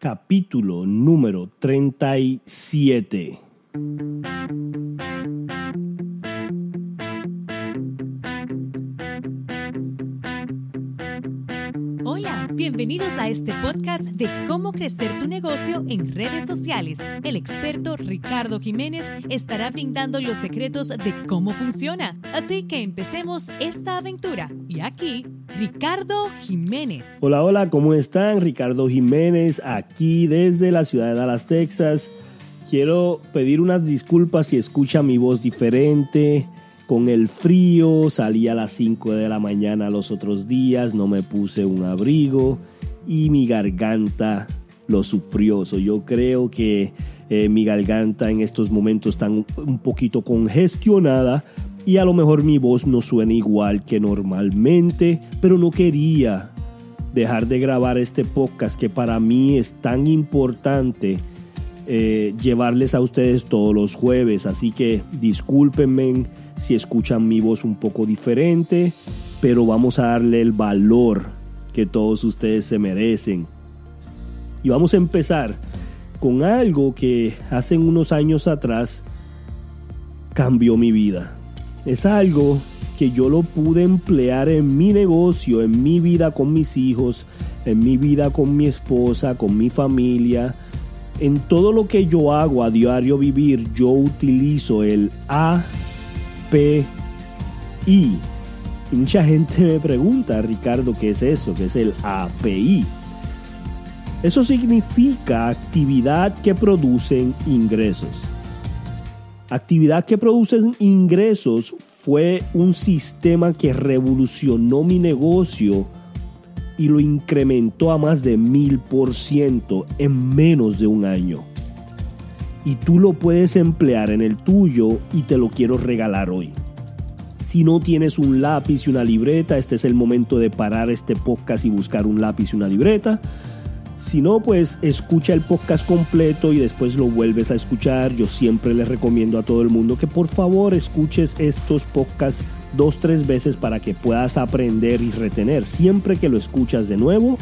capítulo número 37. Hola, bienvenidos a este podcast de cómo crecer tu negocio en redes sociales. El experto Ricardo Jiménez estará brindando los secretos de cómo funciona. Así que empecemos esta aventura. Y aquí, Ricardo Jiménez. Hola, hola, ¿cómo están? Ricardo Jiménez, aquí desde la ciudad de Dallas, Texas. Quiero pedir unas disculpas si escucha mi voz diferente. Con el frío salí a las 5 de la mañana los otros días, no me puse un abrigo y mi garganta lo sufrió. yo creo que eh, mi garganta en estos momentos está un poquito congestionada y a lo mejor mi voz no suena igual que normalmente, pero no quería dejar de grabar este podcast que para mí es tan importante eh, llevarles a ustedes todos los jueves. Así que discúlpenme si escuchan mi voz un poco diferente, pero vamos a darle el valor que todos ustedes se merecen. Y vamos a empezar con algo que hace unos años atrás cambió mi vida. Es algo que yo lo pude emplear en mi negocio, en mi vida con mis hijos, en mi vida con mi esposa, con mi familia. En todo lo que yo hago a diario vivir, yo utilizo el A PI. Y mucha gente me pregunta, Ricardo, ¿qué es eso? ¿Qué es el API? Eso significa actividad que producen ingresos. Actividad que producen ingresos fue un sistema que revolucionó mi negocio y lo incrementó a más de mil por ciento en menos de un año y tú lo puedes emplear en el tuyo y te lo quiero regalar hoy. Si no tienes un lápiz y una libreta, este es el momento de parar este podcast y buscar un lápiz y una libreta. Si no, pues escucha el podcast completo y después lo vuelves a escuchar. Yo siempre les recomiendo a todo el mundo que por favor escuches estos podcasts dos, tres veces para que puedas aprender y retener. Siempre que lo escuchas de nuevo,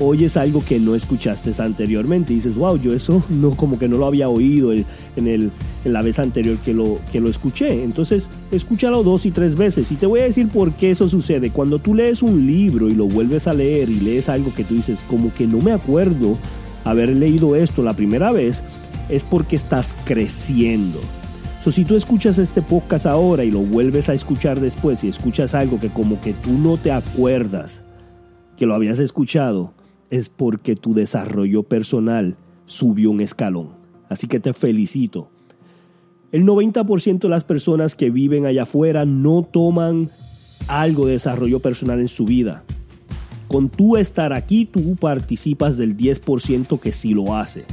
oyes algo que no escuchaste anteriormente y dices, wow, yo eso no como que no lo había oído en, el, en la vez anterior que lo, que lo escuché. Entonces, escúchalo dos y tres veces. Y te voy a decir por qué eso sucede. Cuando tú lees un libro y lo vuelves a leer y lees algo que tú dices, como que no me acuerdo haber leído esto la primera vez, es porque estás creciendo. So, si tú escuchas este podcast ahora y lo vuelves a escuchar después y escuchas algo que como que tú no te acuerdas que lo habías escuchado, es porque tu desarrollo personal subió un escalón. Así que te felicito. El 90% de las personas que viven allá afuera no toman algo de desarrollo personal en su vida. Con tú estar aquí, tú participas del 10% que sí lo hace.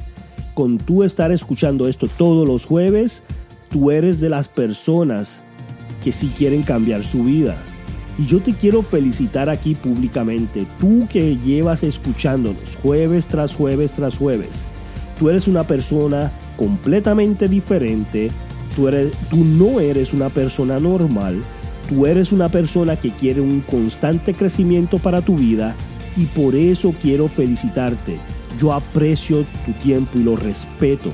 Con tú estar escuchando esto todos los jueves, tú eres de las personas que sí quieren cambiar su vida. Y yo te quiero felicitar aquí públicamente, tú que llevas escuchándonos jueves tras jueves tras jueves. Tú eres una persona completamente diferente, tú, eres, tú no eres una persona normal, tú eres una persona que quiere un constante crecimiento para tu vida y por eso quiero felicitarte. Yo aprecio tu tiempo y lo respeto.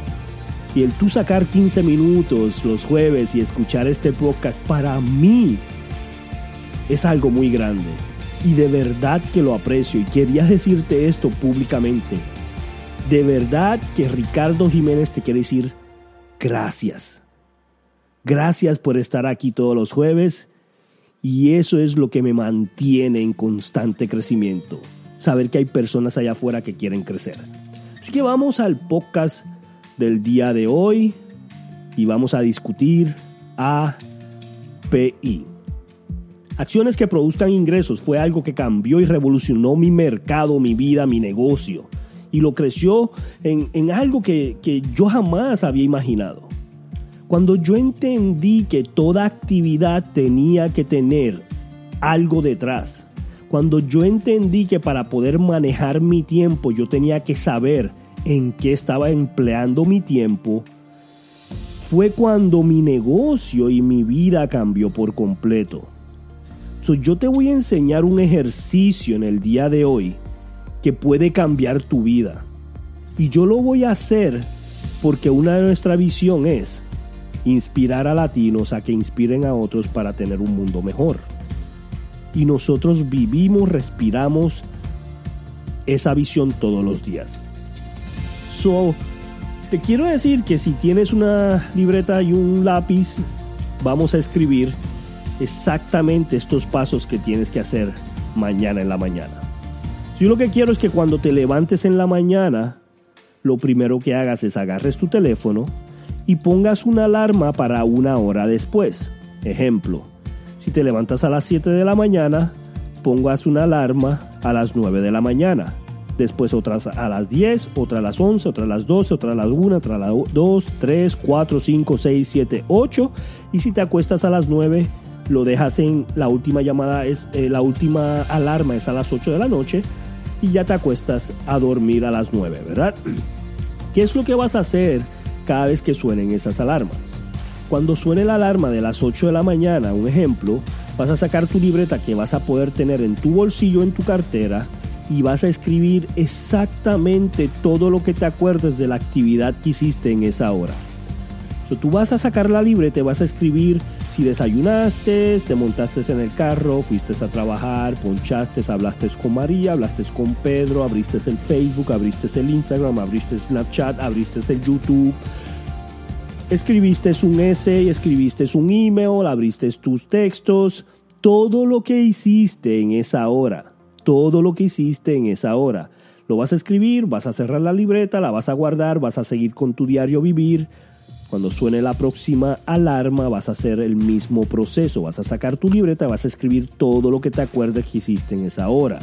Y el tú sacar 15 minutos los jueves y escuchar este podcast para mí es algo muy grande. Y de verdad que lo aprecio y quería decirte esto públicamente. De verdad que Ricardo Jiménez te quiere decir gracias. Gracias por estar aquí todos los jueves y eso es lo que me mantiene en constante crecimiento. Saber que hay personas allá afuera que quieren crecer. Así que vamos al podcast del día de hoy y vamos a discutir API. Acciones que produzcan ingresos fue algo que cambió y revolucionó mi mercado, mi vida, mi negocio. Y lo creció en, algo que, que yo jamás había imaginado. Cuando yo entendí que toda actividad tenía que tener algo detrás, cuando yo entendí que para poder manejar mi tiempo yo tenía que saber en qué estaba empleando mi tiempo, fue cuando mi negocio y mi vida cambió por completo yo te voy a enseñar un ejercicio en el día de hoy que puede cambiar tu vida. Y yo lo voy a hacer porque una de nuestra visión es inspirar a latinos a que inspiren a otros para tener un mundo mejor. Y nosotros vivimos, respiramos esa visión todos los días. So, te quiero decir que si tienes una libreta y un lápiz, vamos a escribir exactamente estos pasos que tienes que hacer mañana en la mañana. Yo lo que quiero es que cuando te levantes en la mañana, lo primero que hagas es agarres tu teléfono y pongas una alarma para una hora después. Ejemplo, si te levantas a las 7 de la mañana, pongas una alarma a las 9 de la mañana después otras a las 10, otra a las 11, otra a las 12, otra a las 1, otra a las 2, 3, 4, 5, 6, 7, 8 y si te acuestas a las 9 lo dejas en la última llamada es eh, la última alarma es a las 8 de la noche y ya te acuestas a dormir a las 9, ¿verdad? ¿Qué es lo que vas a hacer cada vez que suenen esas alarmas? Cuando suene la alarma de las 8 de la mañana, un ejemplo, vas a sacar tu libreta que vas a poder tener en tu bolsillo, en tu cartera, y vas a escribir exactamente todo lo que te acuerdes de la actividad que hiciste en esa hora. Tú vas a sacar la libreta, vas a escribir si desayunaste, te montaste en el carro, fuiste a trabajar, ponchaste, hablaste con María, hablaste con Pedro, abriste el Facebook, abriste el Instagram, abriste Snapchat, abriste el YouTube. Escribiste un essay, escribiste un email, abriste tus textos, todo lo que hiciste en esa hora todo lo que hiciste en esa hora. Lo vas a escribir, vas a cerrar la libreta, la vas a guardar, vas a seguir con tu diario vivir. Cuando suene la próxima alarma vas a hacer el mismo proceso. Vas a sacar tu libreta, vas a escribir todo lo que te acuerdes que hiciste en esa hora.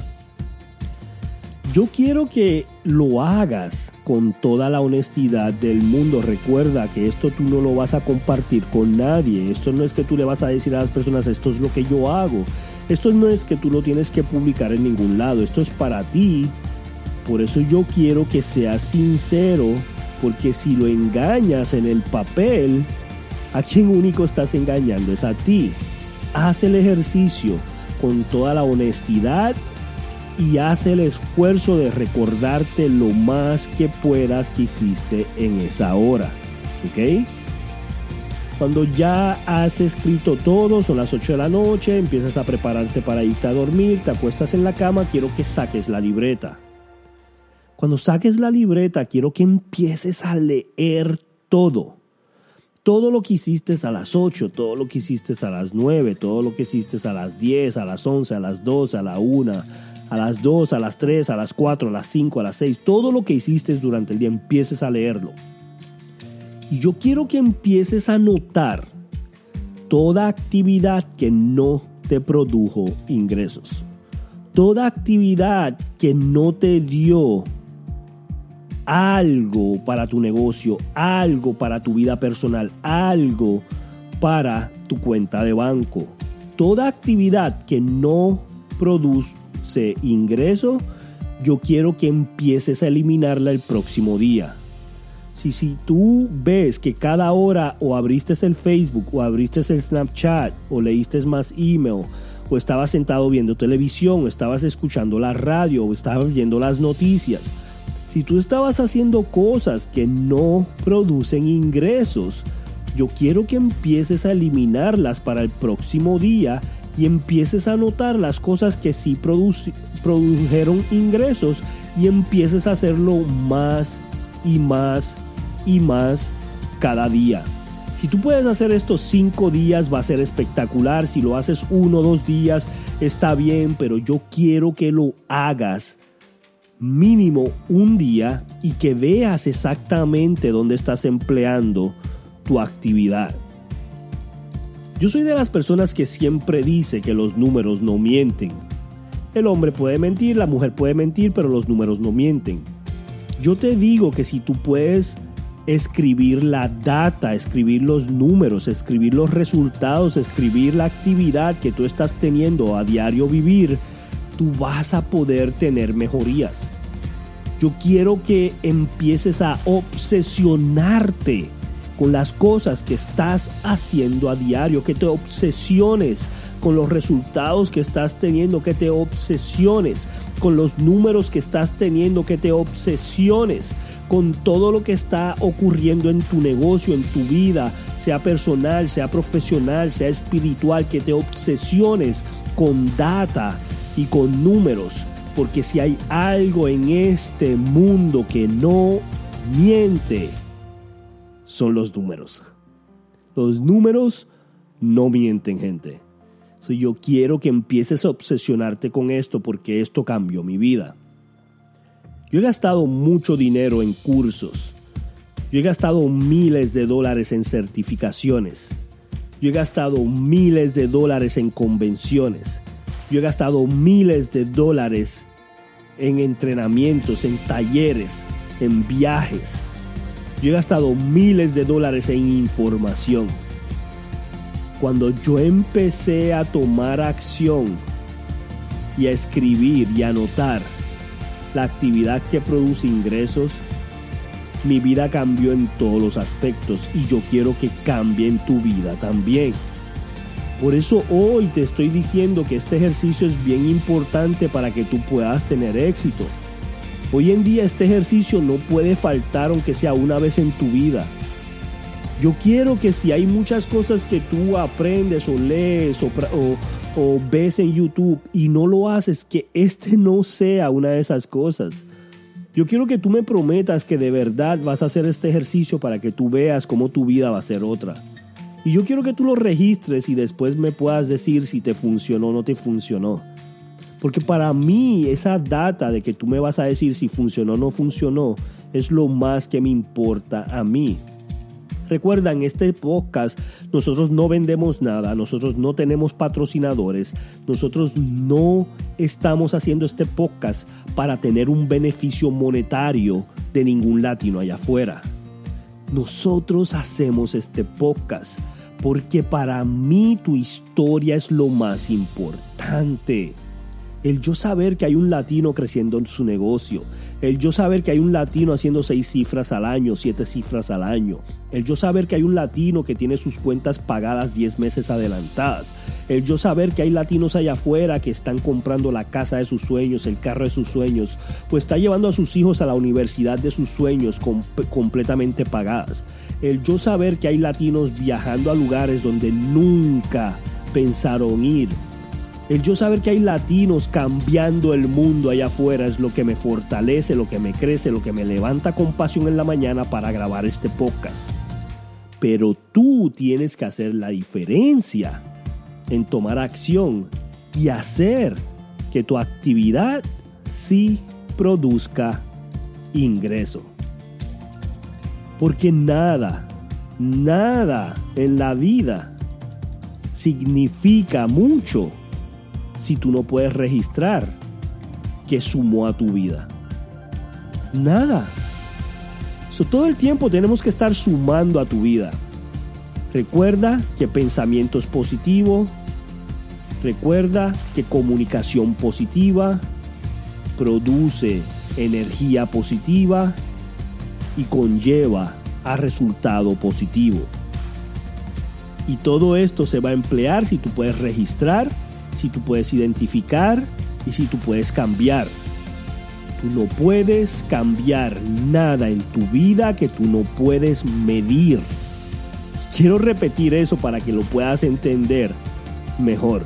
Yo quiero que lo hagas con toda la honestidad del mundo. Recuerda que esto tú no lo vas a compartir con nadie. Esto no es que tú le vas a decir a las personas esto es lo que yo hago. Esto no es que tú lo tienes que publicar en ningún lado, esto es para ti. Por eso yo quiero que seas sincero, porque si lo engañas en el papel, a quien único estás engañando es a ti. Haz el ejercicio con toda la honestidad y haz el esfuerzo de recordarte lo más que puedas que hiciste en esa hora. ¿Ok? Cuando ya has escrito todo, son las 8 de la noche, empiezas a prepararte para irte a dormir, te acuestas en la cama, quiero que saques la libreta. Cuando saques la libreta, quiero que empieces a leer todo. Todo lo que hiciste a las 8, todo lo que hiciste a las 9, todo lo que hiciste a las 10, a las 11, a las 12, a la 1, a las 2, a las 3, a las 4, a las 5, a las 6. Todo lo que hiciste durante el día, empieces a leerlo. Y yo quiero que empieces a notar toda actividad que no te produjo ingresos. Toda actividad que no te dio algo para tu negocio, algo para tu vida personal, algo para tu cuenta de banco. Toda actividad que no produce ingreso, yo quiero que empieces a eliminarla el próximo día. Si, si tú ves que cada hora o abriste el Facebook o abriste el Snapchat o leíste más email o estabas sentado viendo televisión o estabas escuchando la radio o estabas viendo las noticias, si tú estabas haciendo cosas que no producen ingresos, yo quiero que empieces a eliminarlas para el próximo día y empieces a notar las cosas que sí produjeron ingresos y empieces a hacerlo más y más y más cada día. Si tú puedes hacer estos cinco días va a ser espectacular. Si lo haces uno o dos días está bien, pero yo quiero que lo hagas mínimo un día y que veas exactamente dónde estás empleando tu actividad. Yo soy de las personas que siempre dice que los números no mienten. El hombre puede mentir, la mujer puede mentir, pero los números no mienten. Yo te digo que si tú puedes escribir la data, escribir los números, escribir los resultados, escribir la actividad que tú estás teniendo a diario vivir, tú vas a poder tener mejorías. Yo quiero que empieces a obsesionarte con las cosas que estás haciendo a diario, que te obsesiones con los resultados que estás teniendo, que te obsesiones con los números que estás teniendo, que te obsesiones con todo lo que está ocurriendo en tu negocio, en tu vida, sea personal, sea profesional, sea espiritual, que te obsesiones con data y con números. Porque si hay algo en este mundo que no miente, son los números. Los números no mienten, gente. yo quiero que empieces a obsesionarte con esto porque esto cambió mi vida. Yo he gastado mucho dinero en cursos. Yo he gastado miles de dólares en certificaciones. Yo he gastado miles de dólares en convenciones. Yo he gastado miles de dólares en entrenamientos, en talleres, en viajes. Yo he gastado miles de dólares en información. Cuando yo empecé a tomar acción y a escribir y a anotar la actividad que produce ingresos, mi vida cambió en todos los aspectos y yo quiero que cambie en tu vida también. Por eso hoy te estoy diciendo que este ejercicio es bien importante para que tú puedas tener éxito. Hoy en día este ejercicio no puede faltar aunque sea una vez en tu vida. Yo quiero que si hay muchas cosas que tú aprendes o lees o, ves en YouTube y no lo haces, que este no sea una de esas cosas. Yo quiero que tú me prometas que de verdad vas a hacer este ejercicio para que tú veas cómo tu vida va a ser otra. Y yo quiero que tú lo registres y después me puedas decir si te funcionó o no te funcionó. Porque para mí esa data de que tú me vas a decir si funcionó o no funcionó es lo más que me importa a mí. Recuerda, en este podcast nosotros no vendemos nada, nosotros no tenemos patrocinadores, nosotros no estamos haciendo este podcast para tener un beneficio monetario de ningún latino allá afuera. Nosotros hacemos este podcast porque para mí tu historia es lo más importante el yo saber que hay un latino creciendo en su negocio, el yo saber que hay un latino haciendo seis cifras al año, siete cifras al año, el yo saber que hay un latino que tiene sus cuentas pagadas diez meses adelantadas, el yo saber que hay latinos allá afuera que están comprando la casa de sus sueños, el carro de sus sueños, o está llevando a sus hijos a la universidad de sus sueños completamente pagadas, el yo saber que hay latinos viajando a lugares donde nunca pensaron ir, el yo saber que hay latinos cambiando el mundo allá afuera es lo que me fortalece, lo que me crece, lo que me levanta con pasión en la mañana para grabar este podcast. Pero tú tienes que hacer la diferencia en tomar acción y hacer que tu actividad sí produzca ingreso. Porque nada, nada en la vida significa mucho si tú no puedes registrar que sumó a tu vida? Nada. todo el tiempo tenemos que estar sumando a tu vida. Recuerda que pensamiento es positivo. Recuerda que comunicación positiva produce energía positiva y conlleva a resultado positivo. Y todo esto se va a emplear si tú puedes registrar si tú puedes identificar y si tú puedes cambiar. Tú no puedes cambiar nada en tu vida que tú no puedes medir. Quiero repetir eso para que lo puedas entender mejor.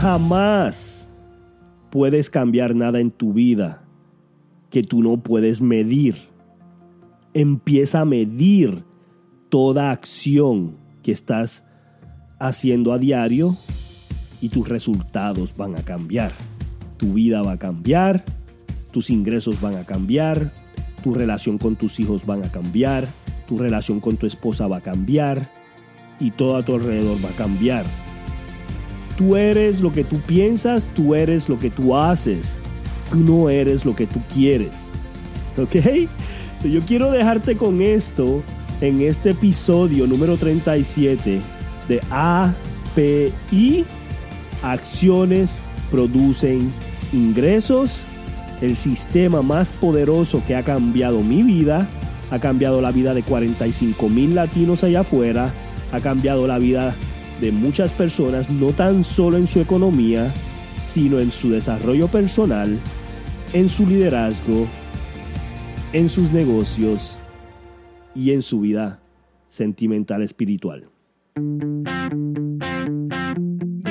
Jamás puedes cambiar nada en tu vida que tú no puedes medir. Empieza a medir toda acción que estás haciendo a diario y tus resultados van a cambiar. Tu vida va a cambiar, tus ingresos van a cambiar, tu relación con tus hijos van a cambiar, tu relación con tu esposa va a cambiar y todo a tu alrededor va a cambiar. Tú eres lo que tú piensas, tú eres lo que tú haces, tú no eres lo que tú quieres. ¿Ok? yo quiero dejarte con esto en este episodio número 37 de API acciones producen ingresos. El sistema más poderoso que ha cambiado mi vida ha cambiado la vida de 45 mil latinos allá afuera, ha cambiado la vida de muchas personas, no tan solo en su economía, sino en su desarrollo personal, en su liderazgo, en sus negocios y en su vida sentimental espiritual.